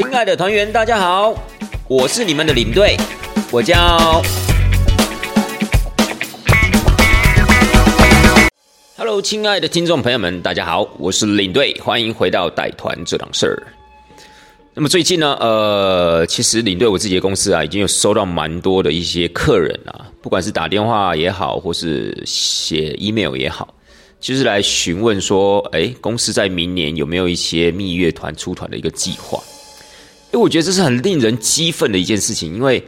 亲爱的团员，大家好，我是你们的领队，我叫。Hello，亲爱的听众朋友们，大家好，我是领队，欢迎回到带团这档事儿。那么最近呢，呃，其实领队我自己的公司啊，已经有收到蛮多的一些客人啊，不管是打电话也好，或是写 email 也好，就是来询问说，哎，公司在明年有没有一些蜜月团出团的一个计划？因为我觉得这是很令人激愤的一件事情，因为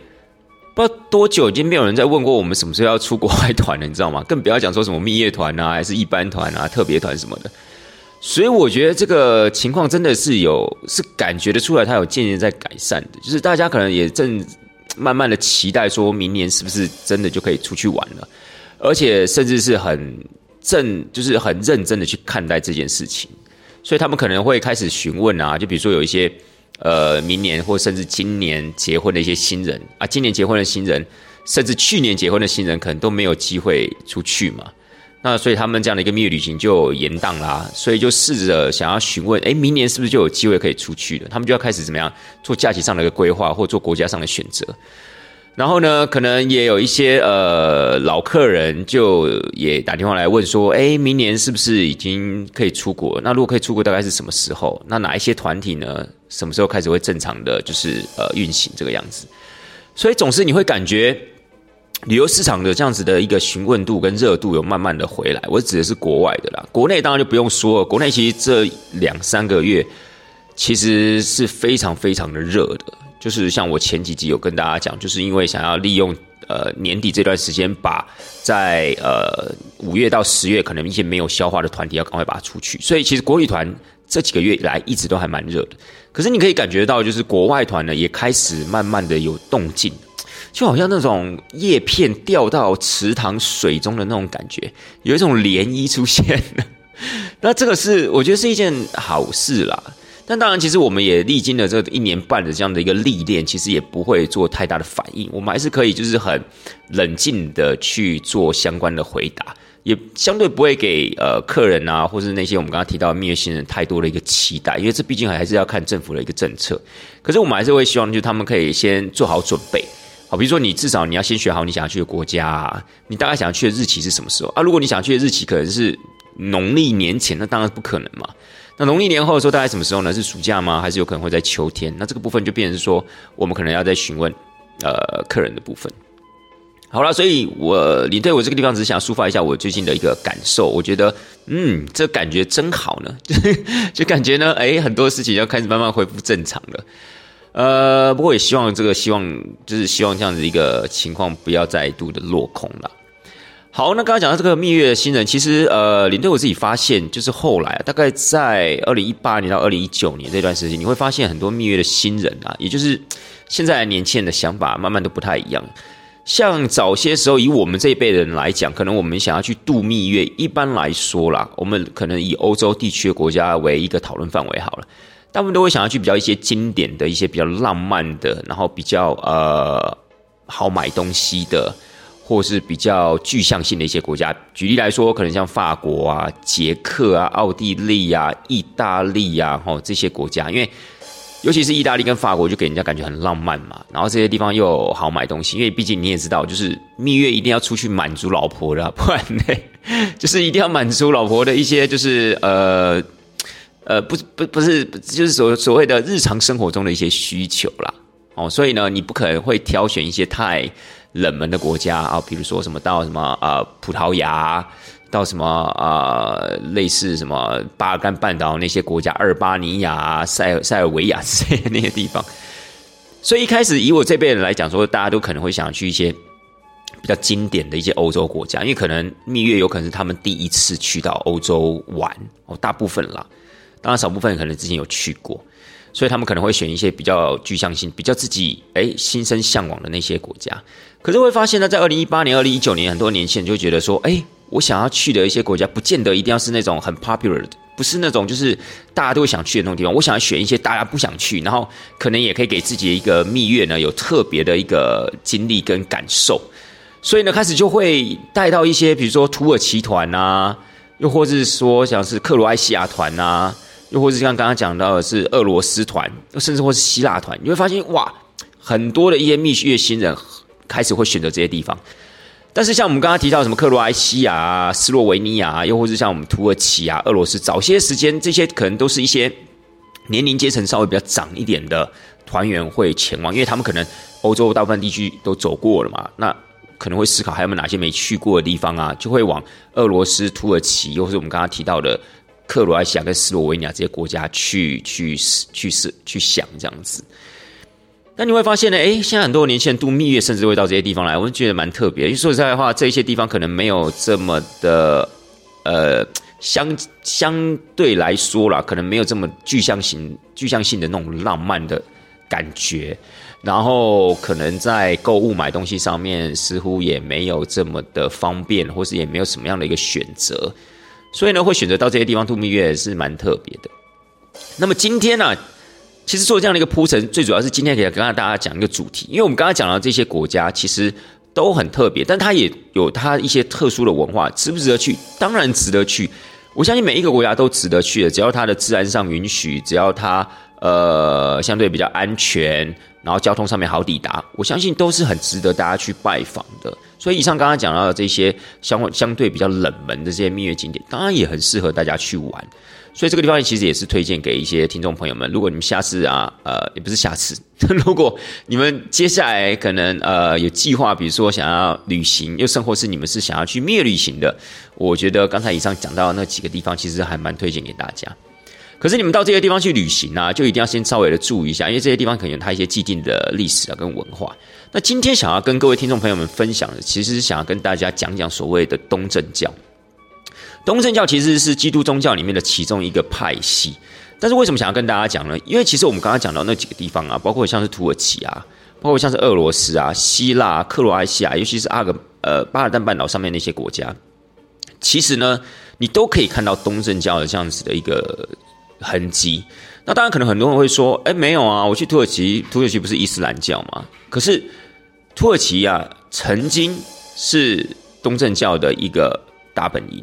不知道多久已经没有人在问过我们什么时候要出国外团了，你知道吗？更不要讲说什么蜜月团啊，还是一般团啊、特别团什么的。所以我觉得这个情况真的是有是感觉得出来，它有渐渐在改善的。就是大家可能也正慢慢的期待，说明年是不是真的就可以出去玩了，而且甚至是很正，就是很认真的去看待这件事情。所以他们可能会开始询问啊，就比如说有一些呃明年或甚至今年结婚的一些新人啊，今年结婚的新人，甚至去年结婚的新人，可能都没有机会出去嘛。那所以他们这样的一个蜜月旅行就延宕啦，所以就试着想要询问，哎，明年是不是就有机会可以出去了？他们就要开始怎么样做假期上的一个规划，或做国家上的选择。然后呢，可能也有一些呃老客人就也打电话来问说，哎，明年是不是已经可以出国？那如果可以出国，大概是什么时候？那哪一些团体呢？什么时候开始会正常的就是呃运行这个样子？所以总是你会感觉。旅游市场的这样子的一个询问度跟热度有慢慢的回来，我指的是国外的啦，国内当然就不用说了，国内其实这两三个月其实是非常非常的热的，就是像我前几集有跟大家讲，就是因为想要利用呃年底这段时间，把在呃五月到十月可能一些没有消化的团体要赶快把它出去，所以其实国旅团这几个月来一直都还蛮热的，可是你可以感觉到，就是国外团呢也开始慢慢的有动静。就好像那种叶片掉到池塘水中的那种感觉，有一种涟漪出现了。那这个是我觉得是一件好事啦。但当然，其实我们也历经了这一年半的这样的一个历练，其实也不会做太大的反应。我们还是可以就是很冷静的去做相关的回答，也相对不会给呃客人啊，或是那些我们刚刚提到的蜜月新人太多的一个期待，因为这毕竟还是要看政府的一个政策。可是我们还是会希望，就他们可以先做好准备。好，比如说你至少你要先学好你想要去的国家，啊，你大概想要去的日期是什么时候啊？如果你想要去的日期可能是农历年前，那当然不可能嘛。那农历年后的时候大概什么时候呢？是暑假吗？还是有可能会在秋天？那这个部分就变成说，我们可能要再询问呃客人的部分。好了，所以我你对我这个地方只是想抒发一下我最近的一个感受，我觉得嗯，这感觉真好呢，就感觉呢，哎，很多事情要开始慢慢恢复正常了。呃，不过也希望这个希望就是希望这样子一个情况不要再度的落空了。好，那刚刚讲到这个蜜月的新人，其实呃，领队我自己发现，就是后来大概在二零一八年到二零一九年这段时间，你会发现很多蜜月的新人啊，也就是现在年轻人的想法慢慢都不太一样。像早些时候，以我们这一辈人来讲，可能我们想要去度蜜月，一般来说啦，我们可能以欧洲地区的国家为一个讨论范围好了。大部分都会想要去比较一些经典的一些比较浪漫的，然后比较呃好买东西的，或是比较具象性的一些国家。举例来说，可能像法国啊、捷克啊、奥地利啊、意大利啊，吼这些国家，因为尤其是意大利跟法国，就给人家感觉很浪漫嘛。然后这些地方又好买东西，因为毕竟你也知道，就是蜜月一定要出去满足老婆的，不然呢，就是一定要满足老婆的一些就是呃。呃，不不不是，就是所所谓的日常生活中的一些需求啦，哦，所以呢，你不可能会挑选一些太冷门的国家啊，比如说什么到什么呃葡萄牙，到什么啊类似什么巴尔干半岛那些国家，阿尔巴尼亚、塞尔塞尔维亚之类的那些地方。所以一开始以我这辈人来讲，说大家都可能会想去一些比较经典的一些欧洲国家，因为可能蜜月有可能是他们第一次去到欧洲玩哦，大部分啦。当然，少部分可能之前有去过，所以他们可能会选一些比较具象性、比较自己哎心生向往的那些国家。可是会发现呢，在二零一八年、二零一九年，很多年轻人就觉得说，哎，我想要去的一些国家，不见得一定要是那种很 popular 的，不是那种就是大家都会想去的那种地方。我想要选一些大家不想去，然后可能也可以给自己一个蜜月呢，有特别的一个经历跟感受。所以呢，开始就会带到一些，比如说土耳其团啊，又或者是说像是克罗埃西亚团啊。又或是像刚刚讲到的是俄罗斯团，甚至或是希腊团，你会发现哇，很多的一些蜜月新人开始会选择这些地方。但是像我们刚刚提到什么克罗埃西亚啊、斯洛维尼亚，又或是像我们土耳其啊、俄罗斯，早些时间这些可能都是一些年龄阶层稍微比较长一点的团员会前往，因为他们可能欧洲大部分地区都走过了嘛，那可能会思考还有没有哪些没去过的地方啊，就会往俄罗斯、土耳其，又或是我们刚刚提到的。克罗埃西亚跟斯洛维尼亚这些国家去去去试去想这样子，那你会发现呢？哎，现在很多年轻人度蜜月，甚至会到这些地方来，我就觉得蛮特别。因为说实在话，这些地方可能没有这么的呃相相对来说啦，可能没有这么具象型、具象性的那种浪漫的感觉。然后可能在购物买东西上面，似乎也没有这么的方便，或是也没有什么样的一个选择。所以呢，会选择到这些地方度蜜月是蛮特别的。那么今天呢，其实做这样的一个铺陈，最主要是今天给跟大家讲一个主题，因为我们刚刚讲到这些国家其实都很特别，但它也有它一些特殊的文化，值不值得去？当然值得去。我相信每一个国家都值得去的，只要它的治安上允许，只要它呃相对比较安全，然后交通上面好抵达，我相信都是很值得大家去拜访的。所以以上刚刚讲到的这些相相对比较冷门的这些蜜月景点，当然也很适合大家去玩。所以这个地方其实也是推荐给一些听众朋友们。如果你们下次啊，呃，也不是下次，如果你们接下来可能呃有计划，比如说想要旅行，又甚或是你们是想要去蜜月旅行的，我觉得刚才以上讲到那几个地方，其实还蛮推荐给大家。可是你们到这些地方去旅行啊，就一定要先稍微的注意一下，因为这些地方可能有它一些既定的历史啊跟文化。那今天想要跟各位听众朋友们分享的，其实是想要跟大家讲讲所谓的东正教。东正教其实是基督宗教里面的其中一个派系，但是为什么想要跟大家讲呢？因为其实我们刚刚讲到那几个地方啊，包括像是土耳其啊，包括像是俄罗斯啊、希腊、克罗埃西亚，尤其是阿格呃巴尔干半岛上面那些国家，其实呢，你都可以看到东正教的这样子的一个痕迹。那当然，可能很多人会说：“哎，没有啊，我去土耳其，土耳其不是伊斯兰教吗？”可是。土耳其啊，曾经是东正教的一个大本营。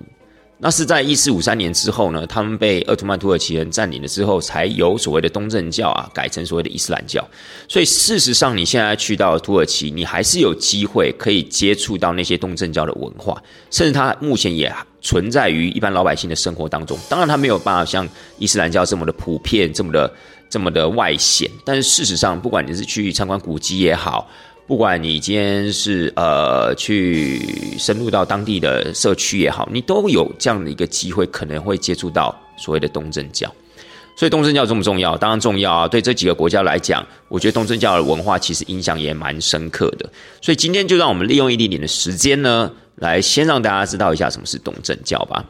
那是在一四五三年之后呢，他们被鄂图曼土耳其人占领了之后，才有所谓的东正教啊，改成所谓的伊斯兰教。所以事实上，你现在去到土耳其，你还是有机会可以接触到那些东正教的文化，甚至它目前也存在于一般老百姓的生活当中。当然，它没有办法像伊斯兰教这么的普遍，这么的这么的外显。但是事实上，不管你是去参观古迹也好，不管你今天是呃去深入到当地的社区也好，你都有这样的一个机会，可能会接触到所谓的东正教。所以东正教重不重要？当然重要啊！对这几个国家来讲，我觉得东正教的文化其实影响也蛮深刻的。所以今天就让我们利用一点点的时间呢，来先让大家知道一下什么是东正教吧。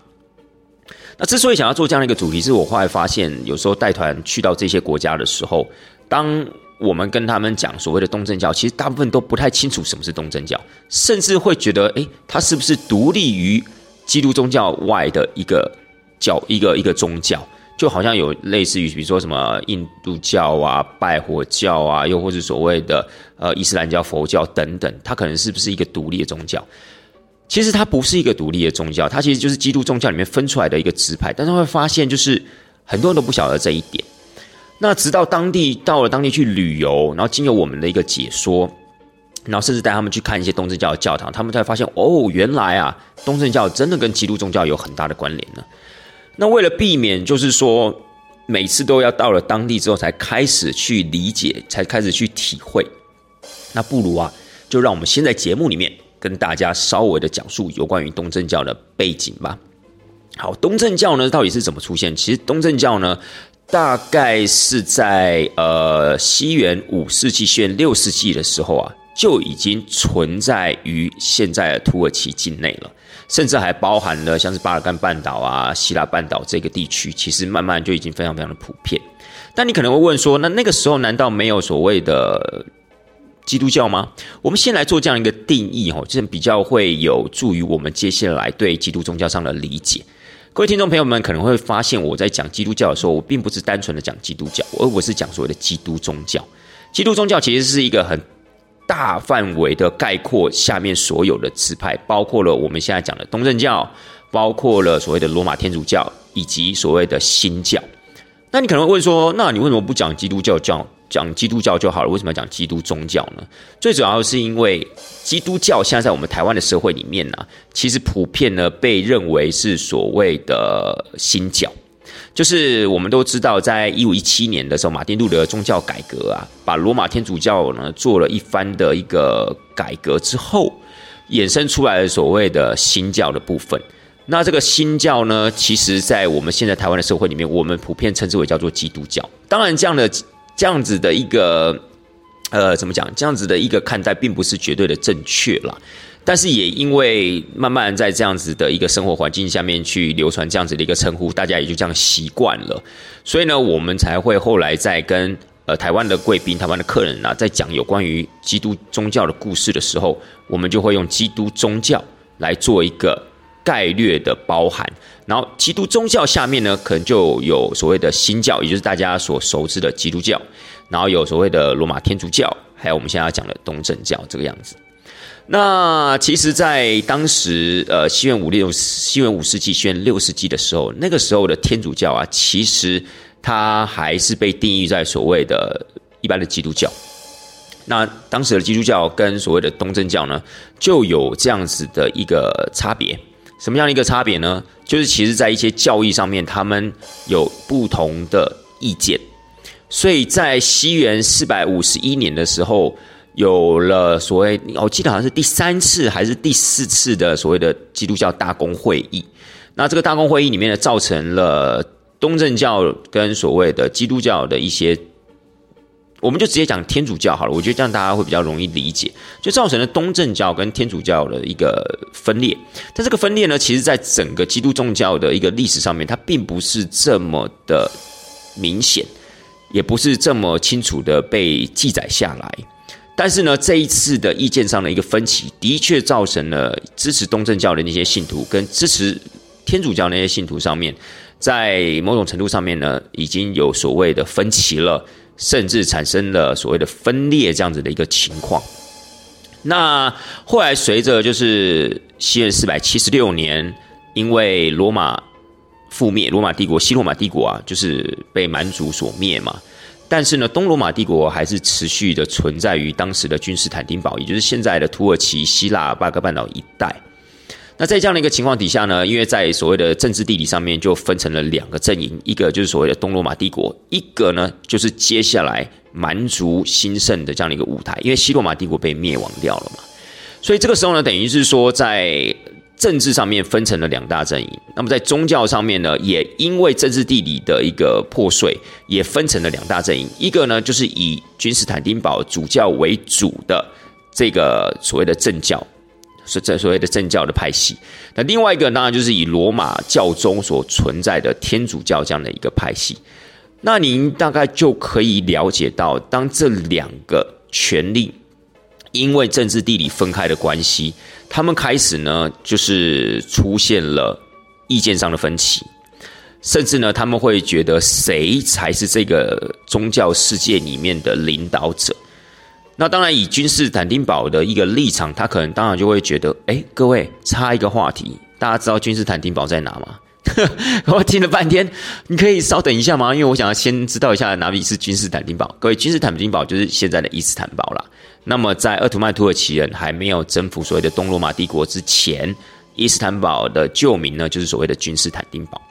那之所以想要做这样的一个主题，是我后来发现，有时候带团去到这些国家的时候，当我们跟他们讲所谓的东正教，其实大部分都不太清楚什么是东正教，甚至会觉得，诶，它是不是独立于基督宗教外的一个教一个一个宗教？就好像有类似于，比如说什么印度教啊、拜火教啊，又或是所谓的呃伊斯兰教、佛教等等，它可能是不是一个独立的宗教？其实它不是一个独立的宗教，它其实就是基督宗教里面分出来的一个支派。但是会发现，就是很多人都不晓得这一点。那直到当地到了当地去旅游，然后经由我们的一个解说，然后甚至带他们去看一些东正教的教堂，他们才发现哦，原来啊，东正教真的跟基督宗教有很大的关联呢。那为了避免，就是说每次都要到了当地之后才开始去理解，才开始去体会，那不如啊，就让我们先在节目里面跟大家稍微的讲述有关于东正教的背景吧。好，东正教呢到底是怎么出现？其实东正教呢。大概是在呃西元五世纪、西元六世纪的时候啊，就已经存在于现在的土耳其境内了，甚至还包含了像是巴尔干半岛啊、希腊半岛这个地区，其实慢慢就已经非常非常的普遍。但你可能会问说，那那个时候难道没有所谓的基督教吗？我们先来做这样一个定义哦，这比较会有助于我们接下来对基督宗教上的理解。各位听众朋友们可能会发现，我在讲基督教的时候，我并不是单纯的讲基督教，而我是讲所谓的基督宗教。基督宗教其实是一个很大范围的概括，下面所有的支派，包括了我们现在讲的东正教，包括了所谓的罗马天主教，以及所谓的新教。那你可能会问说，那你为什么不讲基督教教讲基督教就好了？为什么要讲基督宗教呢？最主要是因为基督教现在在我们台湾的社会里面呢，其实普遍呢被认为是所谓的新教。就是我们都知道，在一五一七年的时候，马丁路德宗教改革啊，把罗马天主教呢做了一番的一个改革之后，衍生出来的所谓的新教的部分。那这个新教呢，其实在我们现在台湾的社会里面，我们普遍称之为叫做基督教。当然，这样的这样子的一个呃，怎么讲？这样子的一个看待，并不是绝对的正确啦。但是也因为慢慢在这样子的一个生活环境下面去流传这样子的一个称呼，大家也就这样习惯了。所以呢，我们才会后来在跟呃台湾的贵宾、台湾的客人啊，在讲有关于基督宗教的故事的时候，我们就会用基督宗教来做一个概略的包含。然后，基督宗教下面呢，可能就有所谓的新教，也就是大家所熟知的基督教，然后有所谓的罗马天主教，还有我们现在要讲的东正教这个样子。那其实，在当时，呃，西元五六西元五世纪、西元六世纪的时候，那个时候的天主教啊，其实它还是被定义在所谓的一般的基督教。那当时的基督教跟所谓的东正教呢，就有这样子的一个差别。什么样的一个差别呢？就是其实在一些教义上面，他们有不同的意见。所以在西元四百五十一年的时候。有了所谓，我记得好像是第三次还是第四次的所谓的基督教大公会议。那这个大公会议里面呢，造成了东正教跟所谓的基督教的一些，我们就直接讲天主教好了。我觉得这样大家会比较容易理解，就造成了东正教跟天主教的一个分裂。但这个分裂呢，其实在整个基督宗教的一个历史上面，它并不是这么的明显，也不是这么清楚的被记载下来。但是呢，这一次的意见上的一个分歧，的确造成了支持东正教的那些信徒跟支持天主教那些信徒上面，在某种程度上面呢，已经有所谓的分歧了，甚至产生了所谓的分裂这样子的一个情况。那后来随着就是西元四百七十六年，因为罗马覆灭，罗马帝国西罗马帝国啊，就是被蛮族所灭嘛。但是呢，东罗马帝国还是持续的存在于当时的君士坦丁堡，也就是现在的土耳其、希腊、巴格半岛一带。那在这样的一个情况底下呢，因为在所谓的政治地理上面就分成了两个阵营，一个就是所谓的东罗马帝国，一个呢就是接下来蛮族兴盛的这样的一个舞台。因为西罗马帝国被灭亡掉了嘛，所以这个时候呢，等于是说在。政治上面分成了两大阵营，那么在宗教上面呢，也因为政治地理的一个破碎，也分成了两大阵营。一个呢，就是以君士坦丁堡主教为主的这个所谓的正教，是这所谓的正教的派系。那另外一个当然就是以罗马教宗所存在的天主教这样的一个派系。那您大概就可以了解到，当这两个权力因为政治地理分开的关系。他们开始呢，就是出现了意见上的分歧，甚至呢，他们会觉得谁才是这个宗教世界里面的领导者。那当然，以君士坦丁堡的一个立场，他可能当然就会觉得，哎，各位插一个话题，大家知道君士坦丁堡在哪吗？我听了半天，你可以稍等一下吗？因为我想要先知道一下哪里是君士坦丁堡。各位，君士坦丁堡就是现在的伊斯坦堡啦。那么，在鄂图曼土耳其人还没有征服所谓的东罗马帝国之前，伊斯坦堡的旧名呢，就是所谓的君士坦丁堡。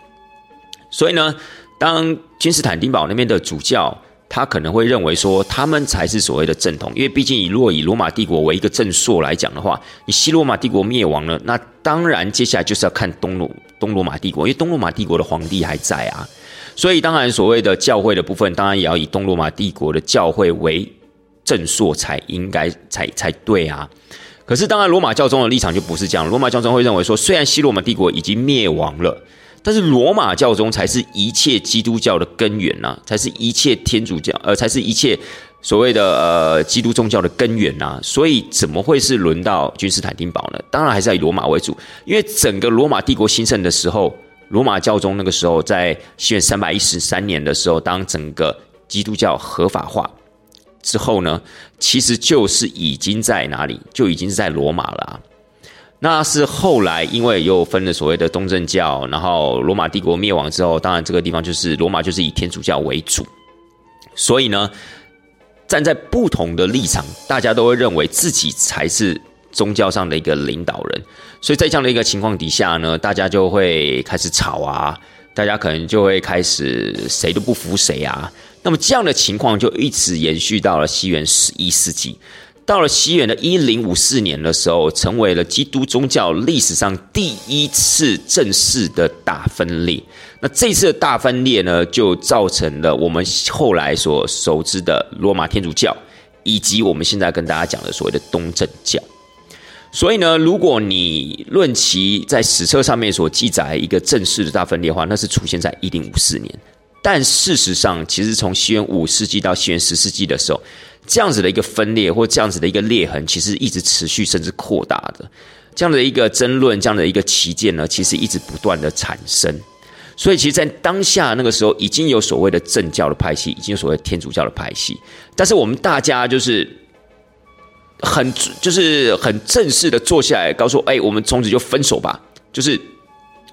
所以呢，当君士坦丁堡那边的主教，他可能会认为说，他们才是所谓的正统，因为毕竟以若以罗马帝国为一个正朔来讲的话，你西罗马帝国灭亡了，那当然接下来就是要看东罗东罗马帝国，因为东罗马帝国的皇帝还在啊。所以，当然所谓的教会的部分，当然也要以东罗马帝国的教会为。正朔才应该才才对啊！可是当然，罗马教宗的立场就不是这样。罗马教宗会认为说，虽然西罗马帝国已经灭亡了，但是罗马教宗才是一切基督教的根源呐，才是一切天主教呃，才是一切所谓的呃基督宗教的根源呐。所以怎么会是轮到君士坦丁堡呢？当然还是以罗马为主，因为整个罗马帝国兴盛的时候，罗马教宗那个时候在西元三百一十三年的时候，当整个基督教合法化。之后呢，其实就是已经在哪里，就已经是在罗马了。那是后来因为又分了所谓的东正教，然后罗马帝国灭亡之后，当然这个地方就是罗马就是以天主教为主，所以呢，站在不同的立场，大家都会认为自己才是宗教上的一个领导人，所以在这样的一个情况底下呢，大家就会开始吵啊，大家可能就会开始谁都不服谁啊，那么这样的情况就一直延续到了西元十一世纪。到了西元的一零五四年的时候，成为了基督宗教历史上第一次正式的大分裂。那这次的大分裂呢，就造成了我们后来所熟知的罗马天主教，以及我们现在跟大家讲的所谓的东正教。所以呢，如果你论其在史册上面所记载一个正式的大分裂的话，那是出现在一零五四年。但事实上，其实从西元五世纪到西元十世纪的时候。这样子的一个分裂或这样子的一个裂痕，其实一直持续甚至扩大的，这样的一个争论，这样的一个旗舰呢，其实一直不断的产生。所以，其实，在当下那个时候，已经有所谓的正教的派系，已经有所谓天主教的派系。但是，我们大家就是很就是很正式的坐下来，告诉哎，我们从此就分手吧。就是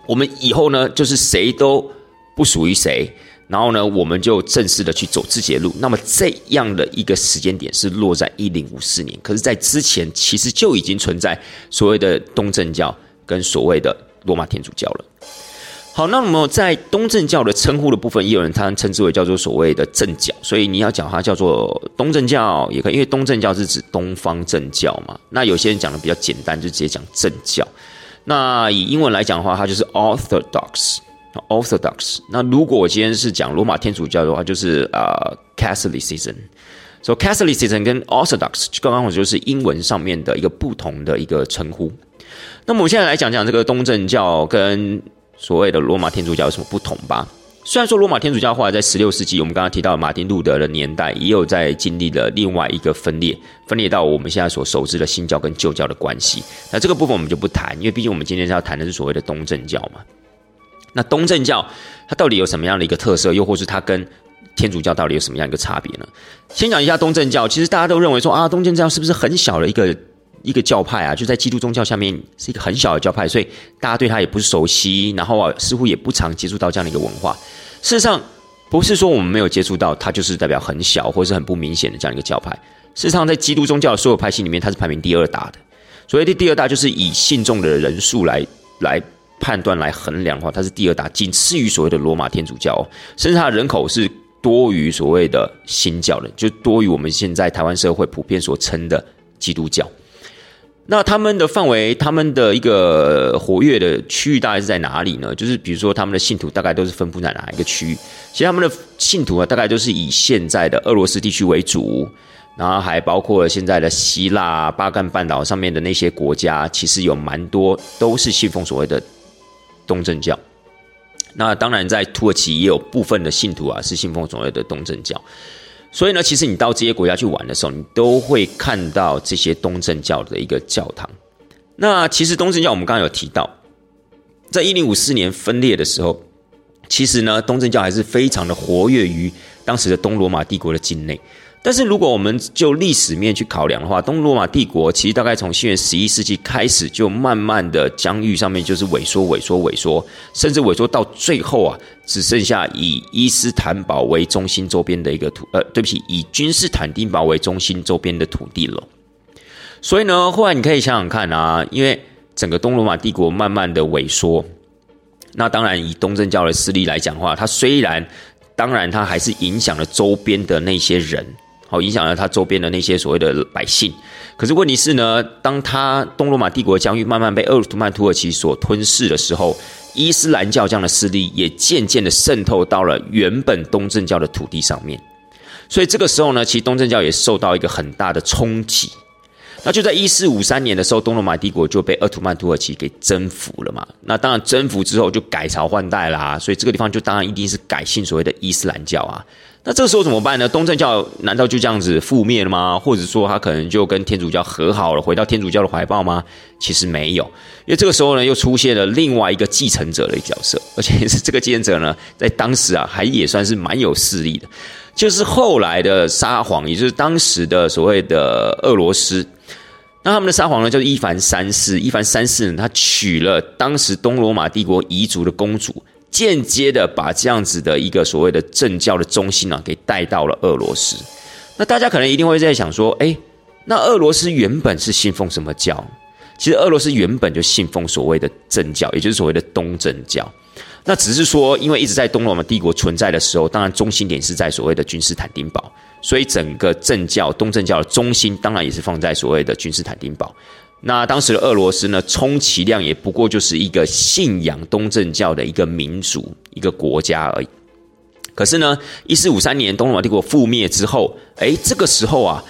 我们以后呢，就是谁都不属于谁。然后呢，我们就正式的去走自己的路。那么这样的一个时间点是落在一零五四年，可是，在之前其实就已经存在所谓的东正教跟所谓的罗马天主教了。好，那么在东正教的称呼的部分，也有人他称之为叫做所谓的正教，所以你要讲它叫做东正教也可以，因为东正教是指东方正教嘛。那有些人讲的比较简单，就直接讲正教。那以英文来讲的话，它就是 Orthodox。Orthodox。那如果我今天是讲罗马天主教的话，就是呃 Catholicism。所以 Catholicism 跟 Orthodox 刚刚我就是英文上面的一个不同的一个称呼。那么我们现在来讲讲这个东正教跟所谓的罗马天主教有什么不同吧？虽然说罗马天主教后来在十六世纪，我们刚刚提到马丁路德的年代，也有在经历了另外一个分裂，分裂到我们现在所熟知的新教跟旧教的关系。那这个部分我们就不谈，因为毕竟我们今天是要谈的是所谓的东正教嘛。那东正教它到底有什么样的一个特色？又或是它跟天主教到底有什么样一个差别呢？先讲一下东正教。其实大家都认为说啊，东正教是不是很小的一个一个教派啊？就在基督宗教下面是一个很小的教派，所以大家对它也不是熟悉，然后啊，似乎也不常接触到这样的一个文化。事实上，不是说我们没有接触到，它就是代表很小或者是很不明显的这样一个教派。事实上，在基督宗教的所有派系里面，它是排名第二大的。所谓的第二大，就是以信众的人数来来。判断来衡量的话，它是第二大，仅次于所谓的罗马天主教，甚至它的人口是多于所谓的新教的，就多于我们现在台湾社会普遍所称的基督教。那他们的范围，他们的一个活跃的区域大概是在哪里呢？就是比如说，他们的信徒大概都是分布在哪一个区域？其实他们的信徒啊，大概都是以现在的俄罗斯地区为主，然后还包括了现在的希腊、巴干半岛上面的那些国家，其实有蛮多都是信奉所谓的。东正教，那当然在土耳其也有部分的信徒啊是信奉所谓的东正教，所以呢，其实你到这些国家去玩的时候，你都会看到这些东正教的一个教堂。那其实东正教我们刚刚有提到，在一零五四年分裂的时候，其实呢，东正教还是非常的活跃于当时的东罗马帝国的境内。但是如果我们就历史面去考量的话，东罗马帝国其实大概从西元十一世纪开始，就慢慢的疆域上面就是萎缩、萎缩、萎缩，甚至萎缩到最后啊，只剩下以伊斯坦堡为中心周边的一个土，呃，对不起，以君士坦丁堡为中心周边的土地了。所以呢，后来你可以想想看啊，因为整个东罗马帝国慢慢的萎缩，那当然以东正教的势力来讲话，它虽然，当然它还是影响了周边的那些人。好，影响了他周边的那些所谓的百姓。可是问题是呢，当他东罗马帝国疆域慢慢被鄂图曼土耳其所吞噬的时候，伊斯兰教这样的势力也渐渐的渗透到了原本东正教的土地上面。所以这个时候呢，其实东正教也受到一个很大的冲击。那就在一四五三年的时候，东罗马帝国就被鄂图曼土耳其给征服了嘛。那当然征服之后就改朝换代啦，所以这个地方就当然一定是改信所谓的伊斯兰教啊。那这个时候怎么办呢？东正教难道就这样子覆灭了吗？或者说他可能就跟天主教和好了，回到天主教的怀抱吗？其实没有，因为这个时候呢，又出现了另外一个继承者的角色，而且是这个继承者呢，在当时啊，还也算是蛮有势力的，就是后来的沙皇，也就是当时的所谓的俄罗斯。那他们的沙皇呢，叫伊凡三世。伊凡三世呢，他娶了当时东罗马帝国彝族的公主，间接的把这样子的一个所谓的政教的中心啊，给带到了俄罗斯。那大家可能一定会在想说，哎，那俄罗斯原本是信奉什么教？其实俄罗斯原本就信奉所谓的正教，也就是所谓的东正教。那只是说，因为一直在东罗马帝国存在的时候，当然中心点是在所谓的君士坦丁堡，所以整个正教东正教的中心当然也是放在所谓的君士坦丁堡。那当时的俄罗斯呢，充其量也不过就是一个信仰东正教的一个民族、一个国家而已。可是呢，一四五三年东罗马帝国覆灭之后，哎，这个时候啊，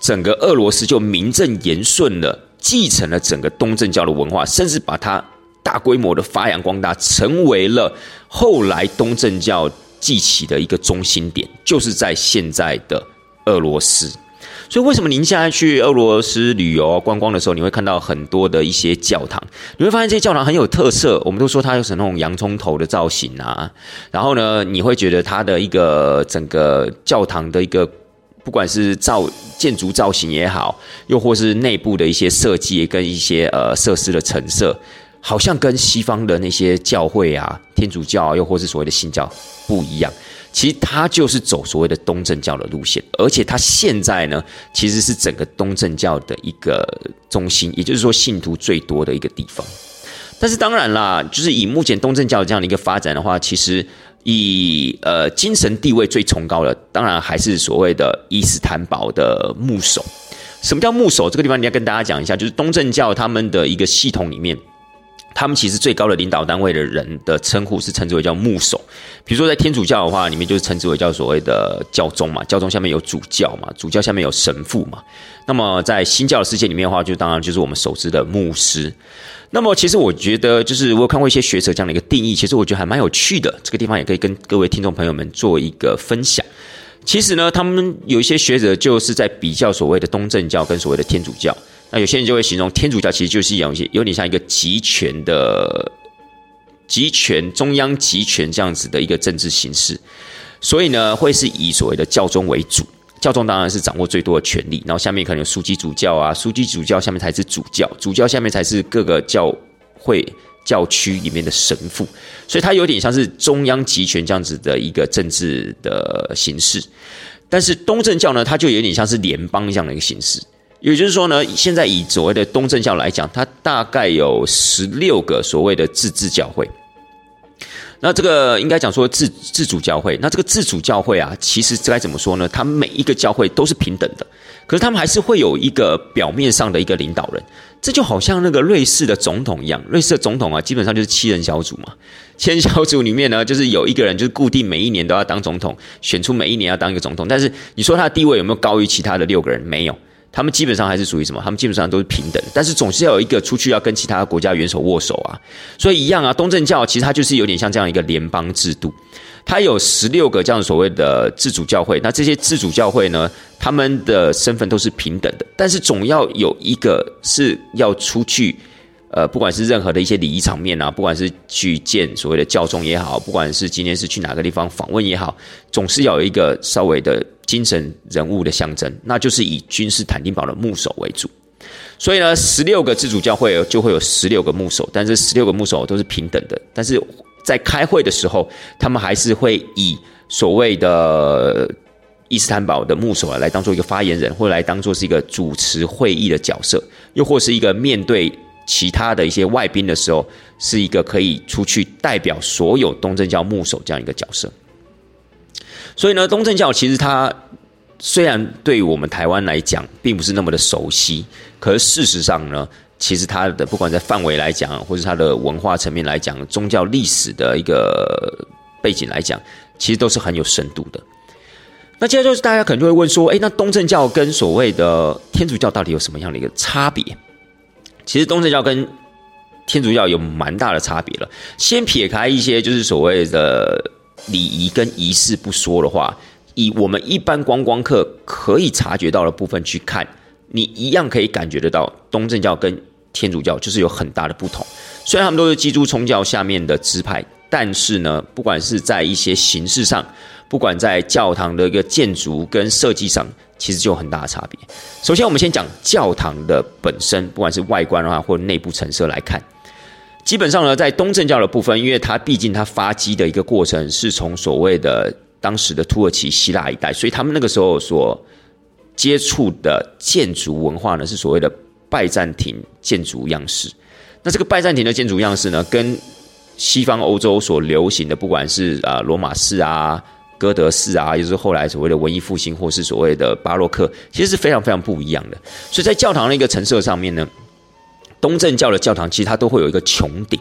整个俄罗斯就名正言顺的继承了整个东正教的文化，甚至把它。大规模的发扬光大，成为了后来东正教记起的一个中心点，就是在现在的俄罗斯。所以，为什么您现在去俄罗斯旅游观光的时候，你会看到很多的一些教堂？你会发现这些教堂很有特色。我们都说它有什么那种洋葱头的造型啊，然后呢，你会觉得它的一个整个教堂的一个，不管是造建筑造型也好，又或是内部的一些设计跟一些呃设施的陈设。好像跟西方的那些教会啊，天主教啊，又或是所谓的新教不一样。其实它就是走所谓的东正教的路线，而且它现在呢，其实是整个东正教的一个中心，也就是说信徒最多的一个地方。但是当然啦，就是以目前东正教这样的一个发展的话，其实以呃精神地位最崇高的，当然还是所谓的伊斯坦堡的牧首。什么叫牧首？这个地方你要跟大家讲一下，就是东正教他们的一个系统里面。他们其实最高的领导单位的人的称呼是称之为叫牧首，比如说在天主教的话，里面就是称之为叫所谓的教宗嘛，教宗下面有主教嘛，主教下面有神父嘛。那么在新教的世界里面的话，就当然就是我们熟知的牧师。那么其实我觉得，就是我有看过一些学者这样的一个定义，其实我觉得还蛮有趣的。这个地方也可以跟各位听众朋友们做一个分享。其实呢，他们有一些学者就是在比较所谓的东正教跟所谓的天主教。那有些人就会形容天主教其实就是有些有点像一个集权的集权中央集权这样子的一个政治形式，所以呢，会是以所谓的教宗为主，教宗当然是掌握最多的权力，然后下面可能有枢机主教啊，枢机主教下面才是主教，主教下面才是各个教会教区里面的神父，所以它有点像是中央集权这样子的一个政治的形式。但是东正教呢，它就有点像是联邦这样的一个形式。也就是说呢，现在以所谓的东正教来讲，它大概有十六个所谓的自治教会。那这个应该讲说自自主教会。那这个自主教会啊，其实该怎么说呢？它每一个教会都是平等的，可是他们还是会有一个表面上的一个领导人。这就好像那个瑞士的总统一样，瑞士的总统啊，基本上就是七人小组嘛。七人小组里面呢，就是有一个人就是固定每一年都要当总统，选出每一年要当一个总统。但是你说他的地位有没有高于其他的六个人？没有。他们基本上还是属于什么？他们基本上都是平等，但是总是要有一个出去要跟其他国家元首握手啊。所以一样啊，东正教其实它就是有点像这样一个联邦制度，它有十六个这样所谓的自主教会。那这些自主教会呢，他们的身份都是平等的，但是总要有一个是要出去。呃，不管是任何的一些礼仪场面啊，不管是去见所谓的教宗也好，不管是今天是去哪个地方访问也好，总是要有一个稍微的精神人物的象征，那就是以君士坦丁堡的牧首为主。所以呢，十六个自主教会就会有十六个牧首，但是十六个牧首都是平等的。但是在开会的时候，他们还是会以所谓的伊斯坦堡的牧首来当做一个发言人，或来当做是一个主持会议的角色，又或是一个面对。其他的一些外宾的时候，是一个可以出去代表所有东正教牧首这样一个角色。所以呢，东正教其实它虽然对我们台湾来讲并不是那么的熟悉，可是事实上呢，其实它的不管在范围来讲，或是它的文化层面来讲，宗教历史的一个背景来讲，其实都是很有深度的。那接着就是大家可能就会问说，哎，那东正教跟所谓的天主教到底有什么样的一个差别？其实东正教跟天主教有蛮大的差别了。先撇开一些就是所谓的礼仪跟仪式不说的话，以我们一般观光客可以察觉到的部分去看，你一样可以感觉得到东正教跟天主教就是有很大的不同。虽然他们都是基督宗教下面的支派，但是呢，不管是在一些形式上，不管在教堂的一个建筑跟设计上，其实就有很大的差别。首先，我们先讲教堂的本身，不管是外观的话，或内部陈设来看，基本上呢，在东正教的部分，因为它毕竟它发迹的一个过程是从所谓的当时的土耳其、希腊一带，所以他们那个时候所接触的建筑文化呢，是所谓的拜占庭建筑样式。那这个拜占庭的建筑样式呢，跟西方欧洲所流行的，不管是啊罗马式啊、哥德式啊，也就是后来所谓的文艺复兴，或是所谓的巴洛克，其实是非常非常不一样的。所以在教堂的一个陈设上面呢，东正教的教堂其实它都会有一个穹顶。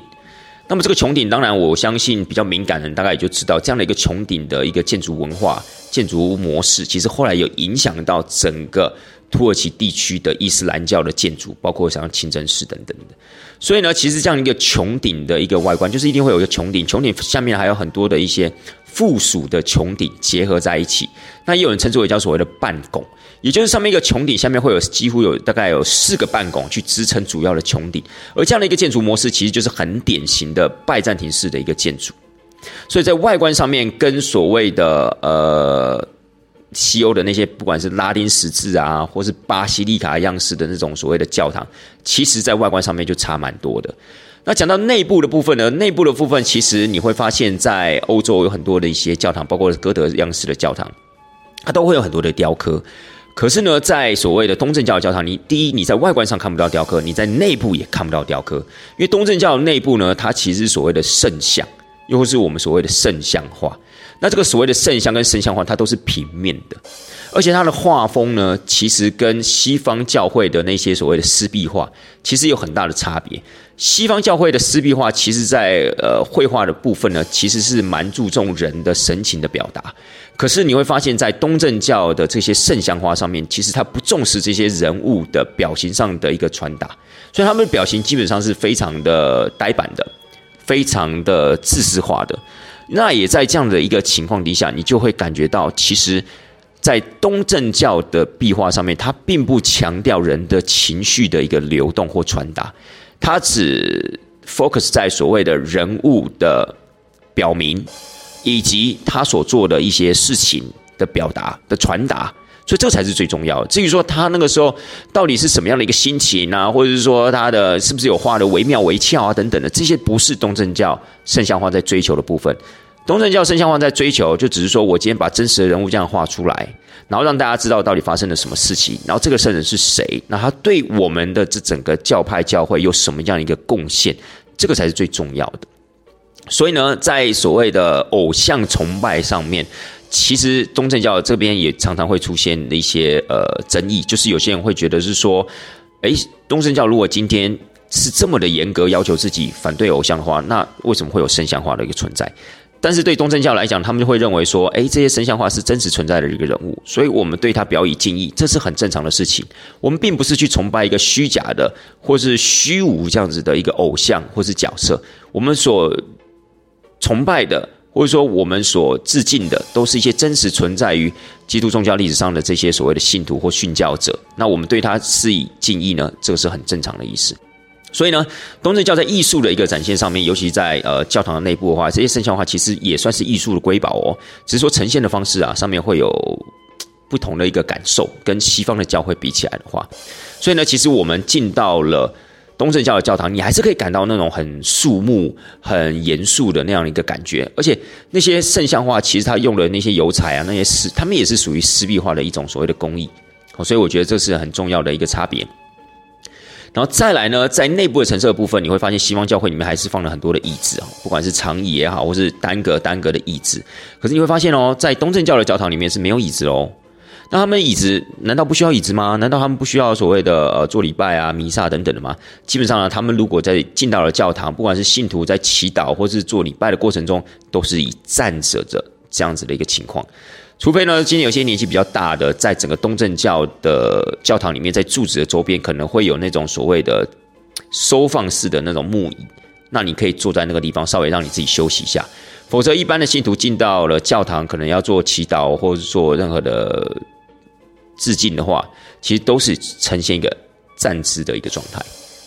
那么这个穹顶，当然我相信比较敏感的人大概也就知道，这样的一个穹顶的一个建筑文化、建筑模式，其实后来有影响到整个土耳其地区的伊斯兰教的建筑，包括像清真寺等等的。所以呢，其实这样一个穹顶的一个外观，就是一定会有一个穹顶，穹顶下面还有很多的一些附属的穹顶结合在一起。那也有人称之为叫所谓的半拱，也就是上面一个穹顶，下面会有几乎有大概有四个半拱去支撑主要的穹顶。而这样的一个建筑模式，其实就是很典型的拜占庭式的一个建筑。所以在外观上面，跟所谓的呃。西欧的那些，不管是拉丁十字啊，或是巴西利卡样式的那种所谓的教堂，其实在外观上面就差蛮多的。那讲到内部的部分呢，内部的部分其实你会发现在欧洲有很多的一些教堂，包括哥德样式的教堂，它都会有很多的雕刻。可是呢，在所谓的东正教的教堂，你第一你在外观上看不到雕刻，你在内部也看不到雕刻，因为东正教的内部呢，它其实所谓的圣像，又或是我们所谓的圣像画。那这个所谓的圣像跟圣像画，它都是平面的，而且它的画风呢，其实跟西方教会的那些所谓的湿壁画，其实有很大的差别。西方教会的湿壁画，其实在呃绘画的部分呢，其实是蛮注重人的神情的表达。可是你会发现在东正教的这些圣像画上面，其实它不重视这些人物的表情上的一个传达，所以他们的表情基本上是非常的呆板的，非常的自私化的。那也在这样的一个情况底下，你就会感觉到，其实，在东正教的壁画上面，它并不强调人的情绪的一个流动或传达，它只 focus 在所谓的人物的表明，以及他所做的一些事情的表达的传达，所以这才是最重要的。至于说他那个时候到底是什么样的一个心情啊，或者是说他的是不是有画的惟妙惟肖啊等等的，这些不是东正教圣像画在追求的部分。东正教圣像画在追求，就只是说我今天把真实的人物这样画出来，然后让大家知道到底发生了什么事情，然后这个圣人是谁，那他对我们的这整个教派教会有什么样的一个贡献，这个才是最重要的。所以呢，在所谓的偶像崇拜上面，其实东正教这边也常常会出现的一些呃争议，就是有些人会觉得是说，诶，东正教如果今天是这么的严格要求自己反对偶像的话，那为什么会有圣像化的一个存在？但是对东正教来讲，他们就会认为说，哎，这些神像化是真实存在的一个人物，所以我们对他表以敬意，这是很正常的事情。我们并不是去崇拜一个虚假的或是虚无这样子的一个偶像或是角色，我们所崇拜的或者说我们所致敬的，都是一些真实存在于基督宗教历史上的这些所谓的信徒或殉教者。那我们对他施以敬意呢，这个是很正常的意思。所以呢，东正教在艺术的一个展现上面，尤其在呃教堂的内部的话，这些圣像画其实也算是艺术的瑰宝哦。只是说呈现的方式啊，上面会有不同的一个感受，跟西方的教会比起来的话，所以呢，其实我们进到了东正教的教堂，你还是可以感到那种很肃穆、很严肃的那样的一个感觉。而且那些圣像画，其实它用的那些油彩啊，那些石，他们也是属于湿壁画的一种所谓的工艺。所以我觉得这是很重要的一个差别。然后再来呢，在内部的陈设部分，你会发现西方教会里面还是放了很多的椅子啊，不管是长椅也好，或是单格单格的椅子。可是你会发现哦，在东正教的教堂里面是没有椅子哦。那他们椅子难道不需要椅子吗？难道他们不需要所谓的呃做礼拜啊、弥撒等等的吗？基本上呢，他们如果在进到了教堂，不管是信徒在祈祷或是做礼拜的过程中，都是以站着的这样子的一个情况。除非呢，今天有些年纪比较大的，在整个东正教的教堂里面，在柱子的周边可能会有那种所谓的收放式的那种木椅，那你可以坐在那个地方，稍微让你自己休息一下。否则，一般的信徒进到了教堂，可能要做祈祷或者做任何的致敬的话，其实都是呈现一个站姿的一个状态。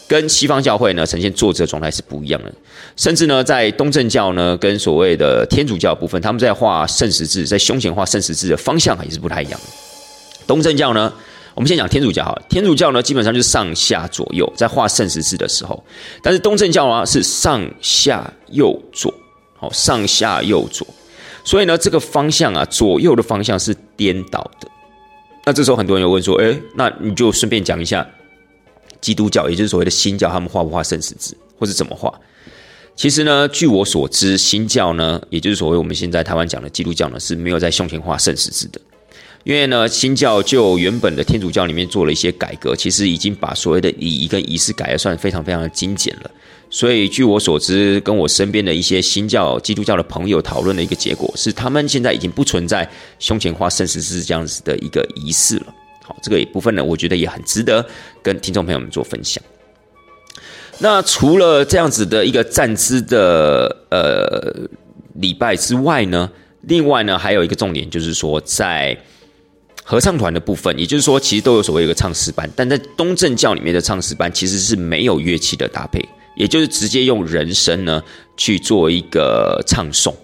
跟西方教会呢呈现坐姿的状态是不一样的。甚至呢，在东正教呢跟所谓的天主教部分，他们在画圣十字，在胸前画圣十字的方向也是不太一样的。东正教呢，我们先讲天主教哈，天主教呢基本上就是上下左右在画圣十字的时候，但是东正教啊是上下右左，好上下右左，所以呢这个方向啊左右的方向是颠倒的。那这时候很多人有问说，哎，那你就顺便讲一下基督教，也就是所谓的新教，他们画不画圣十字，或者怎么画？其实呢，据我所知，新教呢，也就是所谓我们现在台湾讲的基督教呢，是没有在胸前画圣十字的。因为呢，新教就原本的天主教里面做了一些改革，其实已经把所谓的礼仪跟仪式改的算非常非常的精简了。所以，据我所知，跟我身边的一些新教基督教的朋友讨论的一个结果是，他们现在已经不存在胸前画圣十字这样子的一个仪式了。好，这个一部分呢，我觉得也很值得跟听众朋友们做分享。那除了这样子的一个站姿的呃礼拜之外呢，另外呢还有一个重点就是说，在合唱团的部分，也就是说，其实都有所谓一个唱诗班，但在东正教里面的唱诗班其实是没有乐器的搭配。也就是直接用人声呢去做一个唱诵，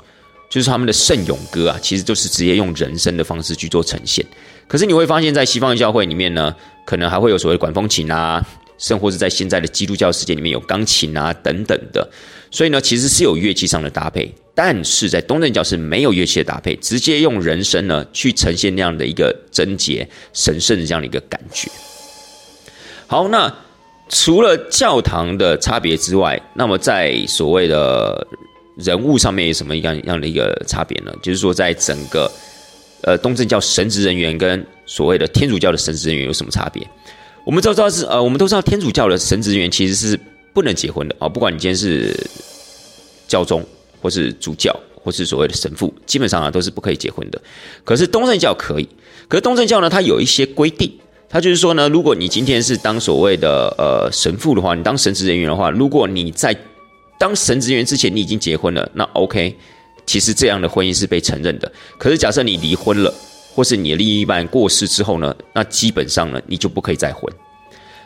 就是他们的圣咏歌啊，其实就是直接用人声的方式去做呈现。可是你会发现在西方教会里面呢，可能还会有所谓管风琴啊，甚或是在现在的基督教世界里面有钢琴啊等等的。所以呢，其实是有乐器上的搭配，但是在东正教是没有乐器的搭配，直接用人声呢去呈现那样的一个贞洁神圣的这样的一个感觉。好，那。除了教堂的差别之外，那么在所谓的人物上面有什么样样的一个差别呢？就是说，在整个呃东正教神职人员跟所谓的天主教的神职人员有什么差别？我们都知道是呃，我们都知道天主教的神职人员其实是不能结婚的啊，不管你今天是教宗或是主教或是所谓的神父，基本上啊都是不可以结婚的。可是东正教可以，可是东正教呢，它有一些规定。他就是说呢，如果你今天是当所谓的呃神父的话，你当神职人员的话，如果你在当神职人员之前你已经结婚了，那 OK，其实这样的婚姻是被承认的。可是假设你离婚了，或是你的另一半过世之后呢，那基本上呢你就不可以再婚。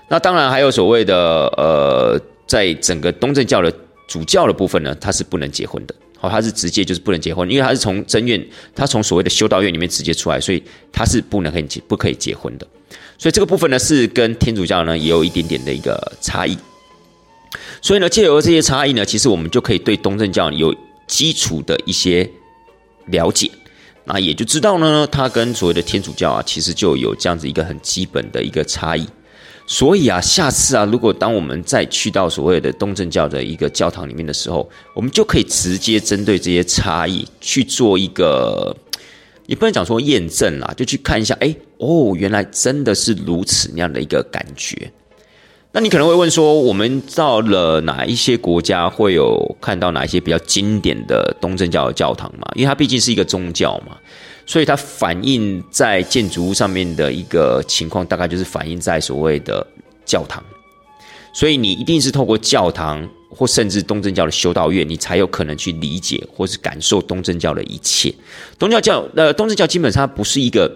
那当然还有所谓的呃，在整个东正教的主教的部分呢，他是不能结婚的。好，他是直接就是不能结婚，因为他是从真院，他从所谓的修道院里面直接出来，所以他是不能可以结不可以结婚的。所以这个部分呢，是跟天主教呢也有一点点的一个差异。所以呢，借由这些差异呢，其实我们就可以对东正教有基础的一些了解，那也就知道呢，它跟所谓的天主教啊，其实就有这样子一个很基本的一个差异。所以啊，下次啊，如果当我们再去到所谓的东正教的一个教堂里面的时候，我们就可以直接针对这些差异去做一个。也不能讲说验证啦，就去看一下，哎，哦，原来真的是如此那样的一个感觉。那你可能会问说，我们到了哪一些国家会有看到哪一些比较经典的东正教的教堂嘛？因为它毕竟是一个宗教嘛，所以它反映在建筑物上面的一个情况，大概就是反映在所谓的教堂。所以你一定是透过教堂。或甚至东正教的修道院，你才有可能去理解或是感受东正教的一切。东教教呃，东正教基本上不是一个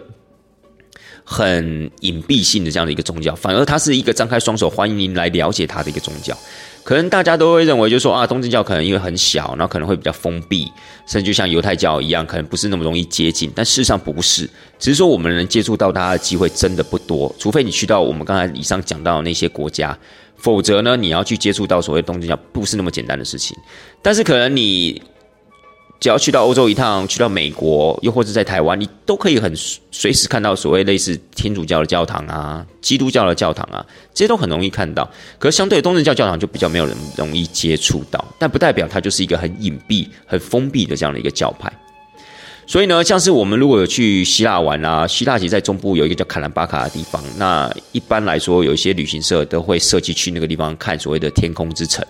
很隐蔽性的这样的一个宗教，反而它是一个张开双手欢迎您来了解它的一个宗教。可能大家都会认为，就是说啊，东正教可能因为很小，然后可能会比较封闭，甚至就像犹太教一样，可能不是那么容易接近。但事实上不是，只是说我们能接触到它的机会真的不多，除非你去到我们刚才以上讲到的那些国家。否则呢，你要去接触到所谓东正教，不是那么简单的事情。但是可能你只要去到欧洲一趟，去到美国，又或者在台湾，你都可以很随时看到所谓类似天主教的教堂啊、基督教的教堂啊，这些都很容易看到。可是相对东正教教堂就比较没有人容易接触到，但不代表它就是一个很隐蔽、很封闭的这样的一个教派。所以呢，像是我们如果有去希腊玩啊，希腊其实在中部有一个叫卡兰巴卡的地方。那一般来说，有一些旅行社都会设计去那个地方看所谓的天空之城。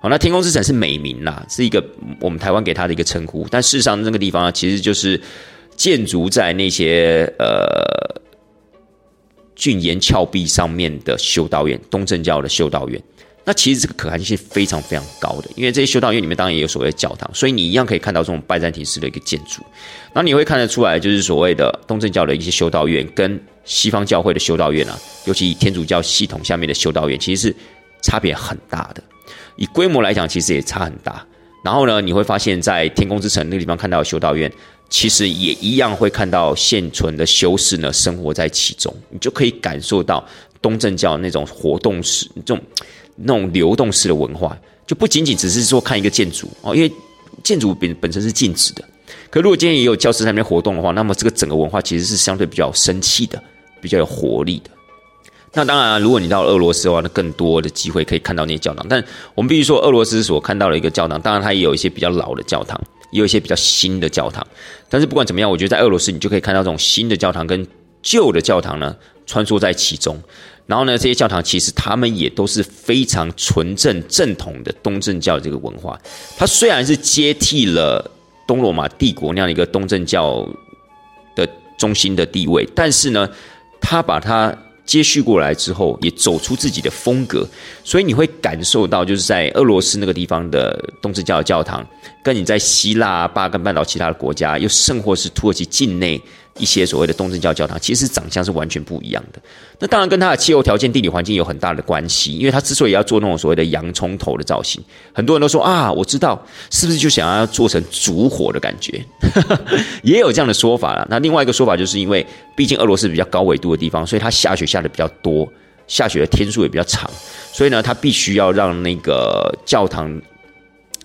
好，那天空之城是美名啦，是一个我们台湾给它的一个称呼。但事实上，那个地方其实就是建筑在那些呃峻岩峭壁上面的修道院，东正教的修道院。那其实这个可看性非常非常高的，因为这些修道院里面当然也有所谓的教堂，所以你一样可以看到这种拜占庭式的一个建筑。那你会看得出来，就是所谓的东正教的一些修道院跟西方教会的修道院啊，尤其天主教系统下面的修道院，其实是差别很大的。以规模来讲，其实也差很大。然后呢，你会发现在天空之城那个地方看到修道院，其实也一样会看到现存的修士呢生活在其中，你就可以感受到东正教那种活动式、这种那种流动式的文化，就不仅仅只是说看一个建筑哦，因为建筑本本身是静止的。可如果今天也有教师在那边活动的话，那么这个整个文化其实是相对比较生气的，比较有活力的。那当然，如果你到俄罗斯的话，那更多的机会可以看到那些教堂。但我们必须说，俄罗斯所看到的一个教堂，当然它也有一些比较老的教堂，也有一些比较新的教堂。但是不管怎么样，我觉得在俄罗斯，你就可以看到这种新的教堂跟旧的教堂呢穿梭在其中。然后呢，这些教堂其实他们也都是非常纯正正统的东正教这个文化。它虽然是接替了东罗马帝国那样一个东正教的中心的地位，但是呢，它把它。接续过来之后，也走出自己的风格，所以你会感受到，就是在俄罗斯那个地方的东正教教堂，跟你在希腊、巴根半岛其他的国家，又甚或是土耳其境内。一些所谓的东正教教堂，其实长相是完全不一样的。那当然跟它的气候条件、地理环境有很大的关系。因为它之所以要做那种所谓的洋葱头的造型，很多人都说啊，我知道是不是就想要做成烛火的感觉？也有这样的说法了。那另外一个说法就是因为，毕竟俄罗斯比较高纬度的地方，所以它下雪下的比较多，下雪的天数也比较长，所以呢，它必须要让那个教堂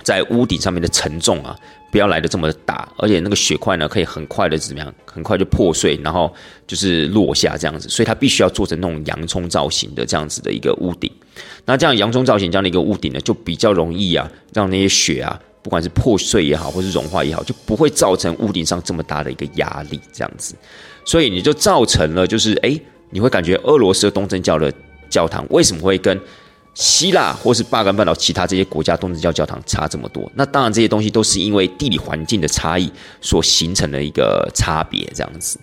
在屋顶上面的承重啊。不要来的这么大，而且那个雪块呢，可以很快的怎么样？很快就破碎，然后就是落下这样子，所以它必须要做成那种洋葱造型的这样子的一个屋顶。那这样洋葱造型这样的一个屋顶呢，就比较容易啊，让那些雪啊，不管是破碎也好，或是融化也好，就不会造成屋顶上这么大的一个压力这样子。所以你就造成了，就是哎，你会感觉俄罗斯东正教的教堂为什么会跟？希腊或是巴干半岛其他这些国家东正教教堂差这么多，那当然这些东西都是因为地理环境的差异所形成的一个差别，这样子。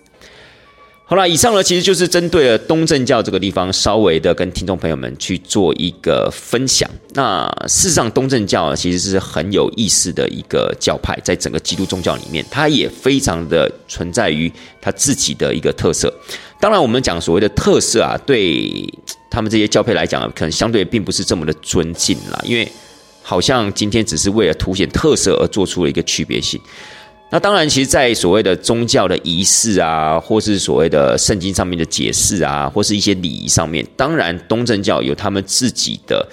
好了，以上呢其实就是针对了东正教这个地方，稍微的跟听众朋友们去做一个分享。那事实上，东正教其实是很有意思的一个教派，在整个基督宗教里面，它也非常的存在于它自己的一个特色。当然，我们讲所谓的特色啊，对他们这些教派来讲，可能相对并不是这么的尊敬啦，因为好像今天只是为了凸显特色而做出了一个区别性。那当然，其实，在所谓的宗教的仪式啊，或是所谓的圣经上面的解释啊，或是一些礼仪上面，当然东正教有他们自己的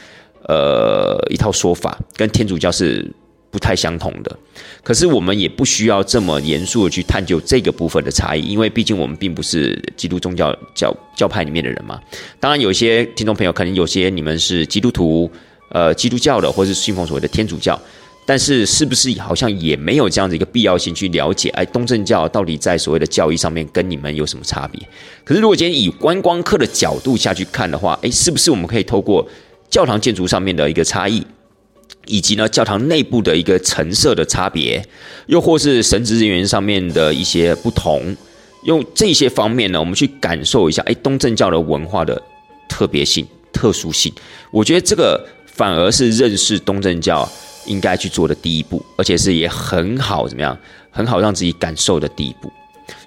呃一套说法，跟天主教是不太相同的。可是我们也不需要这么严肃的去探究这个部分的差异，因为毕竟我们并不是基督宗教教教派里面的人嘛。当然，有些听众朋友可能有些你们是基督徒，呃，基督教的，或是信奉所谓的天主教。但是，是不是好像也没有这样的一个必要性去了解？哎，东正教到底在所谓的教义上面跟你们有什么差别？可是，如果今天以观光客的角度下去看的话，哎，是不是我们可以透过教堂建筑上面的一个差异，以及呢教堂内部的一个陈设的差别，又或是神职人员上面的一些不同，用这些方面呢，我们去感受一下，哎，东正教的文化的特别性、特殊性？我觉得这个反而是认识东正教。应该去做的第一步，而且是也很好，怎么样？很好让自己感受的第一步。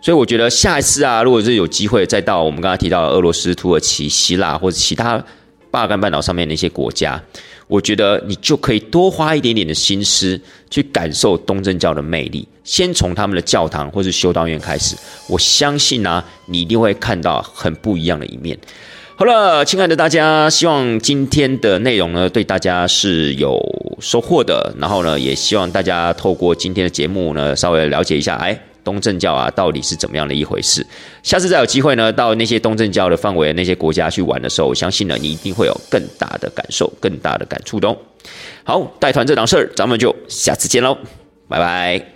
所以我觉得下一次啊，如果是有机会再到我们刚才提到俄罗斯、土耳其、希腊或者其他巴尔干半岛上面的一些国家，我觉得你就可以多花一点点的心思去感受东正教的魅力。先从他们的教堂或是修道院开始，我相信啊，你一定会看到很不一样的一面。好了，亲爱的大家，希望今天的内容呢对大家是有收获的。然后呢，也希望大家透过今天的节目呢，稍微了解一下，哎，东正教啊到底是怎么样的一回事。下次再有机会呢，到那些东正教的范围那些国家去玩的时候，我相信呢，你一定会有更大的感受、更大的感触的哦。好，带团这档事儿，咱们就下次见喽，拜拜。